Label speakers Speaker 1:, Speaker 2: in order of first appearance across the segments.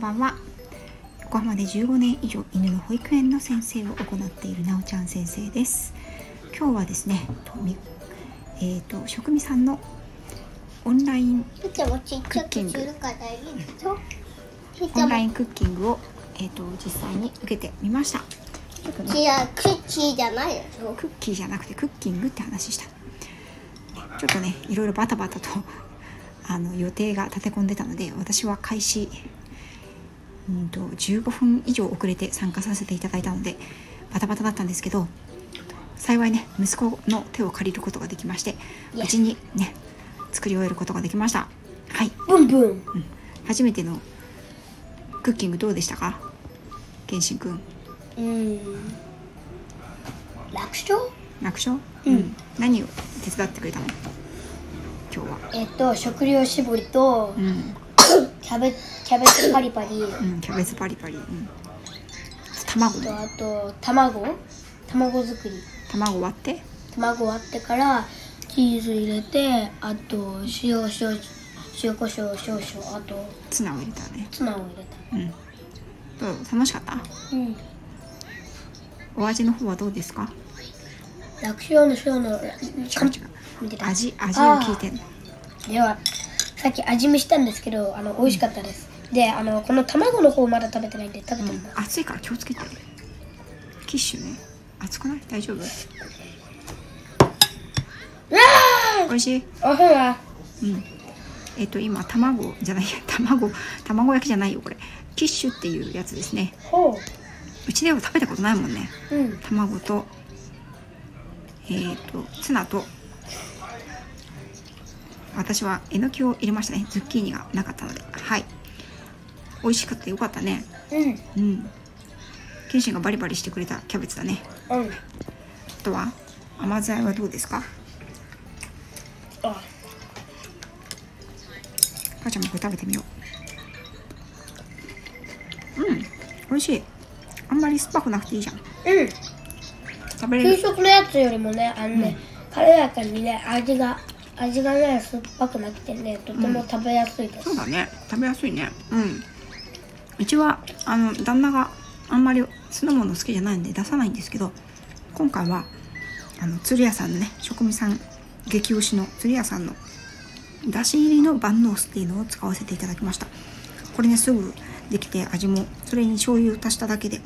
Speaker 1: んばんは。横浜で15年以上犬の保育園の先生を行っているなおちゃん先生です。今日はですねえー、と職味さんのオンライン
Speaker 2: みちゃんもちっちゃくするからいいぞ。みちゃんも
Speaker 1: オンラインクッキングを、えー、と実際に受けてみました。ちょっとね。
Speaker 2: 違う、クッキーじゃない。
Speaker 1: クッキーじゃなくてクッキングって話した。ちょっとねいろいろバタバタとあの予定が立て込んでたので私は開始うんと15分以上遅れて参加させていただいたのでバタバタだったんですけど幸いね息子の手を借りることができまして無事にね作り終えることができました。はい。
Speaker 2: ブンブン。
Speaker 1: 初めてのクッキングどうでしたか？健信くん。
Speaker 2: うん。楽勝？
Speaker 1: 楽勝？
Speaker 2: うん。
Speaker 1: 何を手伝ってくれたの？今日は。
Speaker 2: えっと、食料絞りと
Speaker 1: う、ん
Speaker 2: キャベキャベツパリパリ、
Speaker 1: うん、キャベツパリパリ、うん、卵
Speaker 2: とあと卵？卵作り。
Speaker 1: 卵割って？
Speaker 2: 卵割ってからチーズ入れてあと塩塩塩コショウ少々。あと
Speaker 1: ツナを入れたね。
Speaker 2: ツナを入れ
Speaker 1: うん。どう？楽しかった？
Speaker 2: たうん。
Speaker 1: お味の方はどうですか？
Speaker 2: 楽勝の賞の
Speaker 1: 違う違う。
Speaker 2: 見てた。
Speaker 1: 味味を聞いてんの。
Speaker 2: ではさっき味見したんですけどあの美味しかったです、であのこの卵の方まだ食べてないんで食べてみます、
Speaker 1: 熱いから気をつけて。キッシュね。熱くない？大丈夫？美味しい？
Speaker 2: あほら
Speaker 1: うん。えっ、と今卵じゃないや卵卵焼きじゃないよこれ。キッシュっていうやつですね。
Speaker 2: ほ
Speaker 1: う。ちでは食べたことないもんね。
Speaker 2: ううん。
Speaker 1: 卵とえっ、とツナと私はえのきを入れましたね。ズッキーニがなかったので。はい。美味しかったよかったね。
Speaker 2: うん。
Speaker 1: うん。謙信がバリバリしてくれたキャベツだね。
Speaker 2: うん。
Speaker 1: あとは甘酢あえはどうですか？
Speaker 2: あ。
Speaker 1: 母ちゃんもこれ食べてみよう。うん。美味しい。あんまり酸っぱくなくていいじゃん。
Speaker 2: うん。給
Speaker 1: 食べれる。
Speaker 2: 食のやつよりもねあのね、軽やかにね味が味がね酸っぱくなくてねとても食べやすいです、
Speaker 1: そうだね。食べやすいね。うん。うちはあの旦那があんまり酢の物好きじゃないんで出さないんですけど今回はあの鶴屋さんのね職味さん激推しの鶴屋さんのだし入りの万能酢っていうのを使わせていただきました。これねすぐできて味もそれに醤油を足しただけで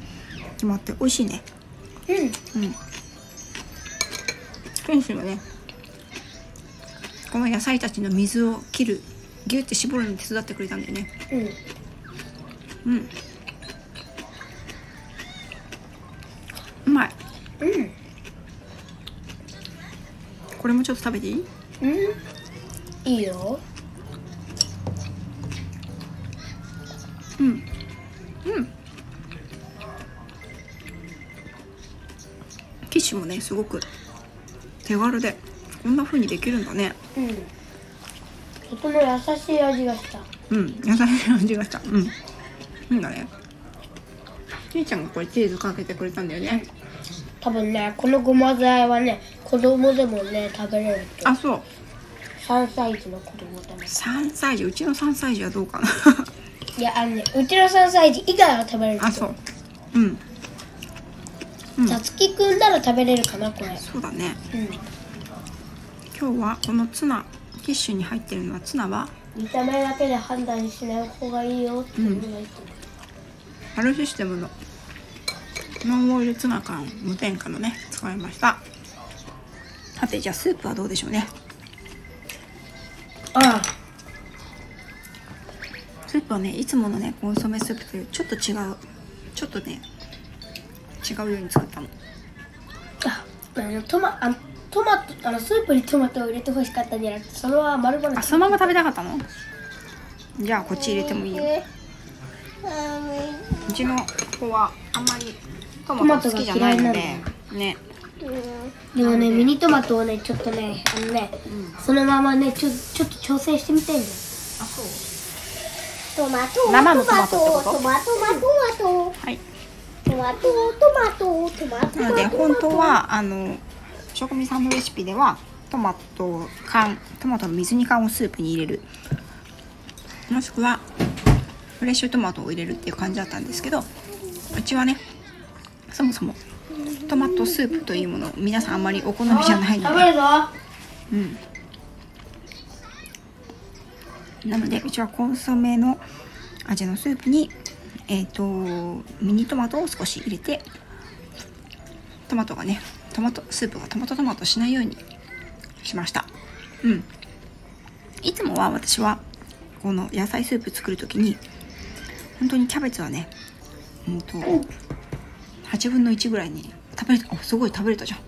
Speaker 1: 決まって美味しいね。
Speaker 2: うん。
Speaker 1: うん。天使はねこの野菜たちの水を切るギュッて絞るの手伝ってくれたんだよね。
Speaker 2: うん。
Speaker 1: うん。うまい。
Speaker 2: うん
Speaker 1: これもちょっと食べていい？
Speaker 2: うん。いいよ。
Speaker 1: うん。うん。キッシュもねすごく手軽でこんな風にできるんだね。
Speaker 2: うん。とても優しい味がした。
Speaker 1: うん優しい味がした。うん。いいんだね。ちいちゃんがこれチーズかけてくれたんだよね。
Speaker 2: 多分ねこのごま酢あえはね子供でもね食べれるって。
Speaker 1: あそう。
Speaker 2: 3歳児の子供でも。
Speaker 1: 3歳児？うちの3歳児はどうかな？
Speaker 2: いやあのねうちの3歳児以外は食べれる
Speaker 1: あそう。うん。うん。
Speaker 2: さつきくんなら食べれるかなこれ。
Speaker 1: そうだね。
Speaker 2: うん
Speaker 1: 今日はこのツナキッシュに入ってるのはツナは？
Speaker 2: 見た目だけで判断しない方がいいよって言って
Speaker 1: ハルシステムのノンオイルツナ缶無添加のね使いました。さてじゃあスープはどうでしょうね。
Speaker 2: たあ。
Speaker 1: スープはねいつものねコンソメスープというちょっと違うちょっとね違うように作ったの。
Speaker 2: ああのトマあトマトあのスープにトマトを入れてほしかったんじゃなくてそのまま丸々
Speaker 1: あそのまま食べたかったの？じゃあこっち入れてもいいよ。うちの子はあんまりトマト好きじゃないのでね。
Speaker 2: でもねミニトマトをねちょっとねあのね、そのままねちょちょっと調整してみたいんだよ
Speaker 1: あそう？
Speaker 2: トマト
Speaker 1: 生のトマトってこと？
Speaker 2: トマトトマト。
Speaker 1: はい。
Speaker 2: トマトトマトトマト。
Speaker 1: なので本当はあの職味さんのレシピではトマト缶トマトの水煮缶をスープに入れる。もしくはフレッシュトマトを入れるっていう感じだったんですけどうちはねそもそもトマトスープというもの皆さんあんまりお好みじゃないので。うん。なのでうちはコンソメの味のスープにえっ、とミニトマトを少し入れてトマトがねトマトスープがトマトトマトしないようにしました。うん。いつもは私はこの野菜スープ作る時に本当にキャベツはねうんと8分の1ぐらいに食べれた。あすごい食べれたじゃん。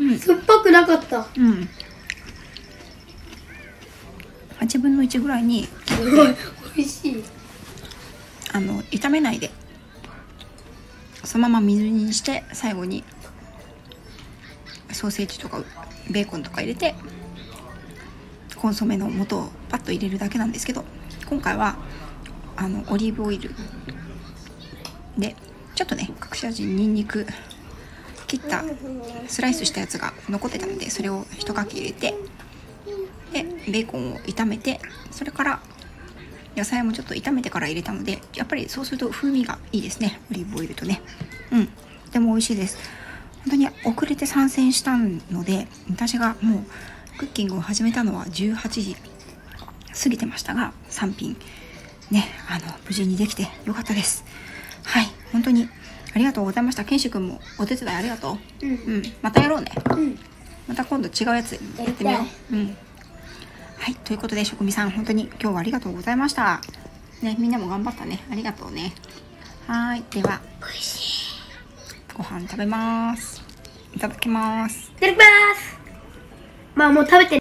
Speaker 1: うん。
Speaker 2: 酸っぱくなかった。
Speaker 1: うん。8分の1ぐらいに
Speaker 2: すごい美味しい。
Speaker 1: あの炒めないでそのまま水にして最後にソーセージとかベーコンとか入れてコンソメの素をパッと入れるだけなんですけど今回はあのオリーブオイルでちょっとね隠し味にんにく切ったスライスしたやつが残ってたのでそれを一かけ入れてでベーコンを炒めてそれから野菜もちょっと炒めてから入れたのでやっぱりそうすると風味がいいですね。オリーブオイルとね。うん。とても美味しいです。本当に遅れて参戦したので私がもうクッキングを始めたのは18時過ぎてましたが3品ねあの無事にできてよかったです。はい。本当にありがとうございました。ケンシ君もお手伝いありがとう。
Speaker 2: うん。
Speaker 1: うん。またやろうね。
Speaker 2: うん。
Speaker 1: また今度違うやつやってみよう。うん。はい、ということで、職味さん、本当に今日はありがとうございました。ね、みんなも頑張ったね。ありがとうね。はい、では、
Speaker 2: 美味しい
Speaker 1: ご飯食べます。いただきます。
Speaker 2: いただきますまあもう食べて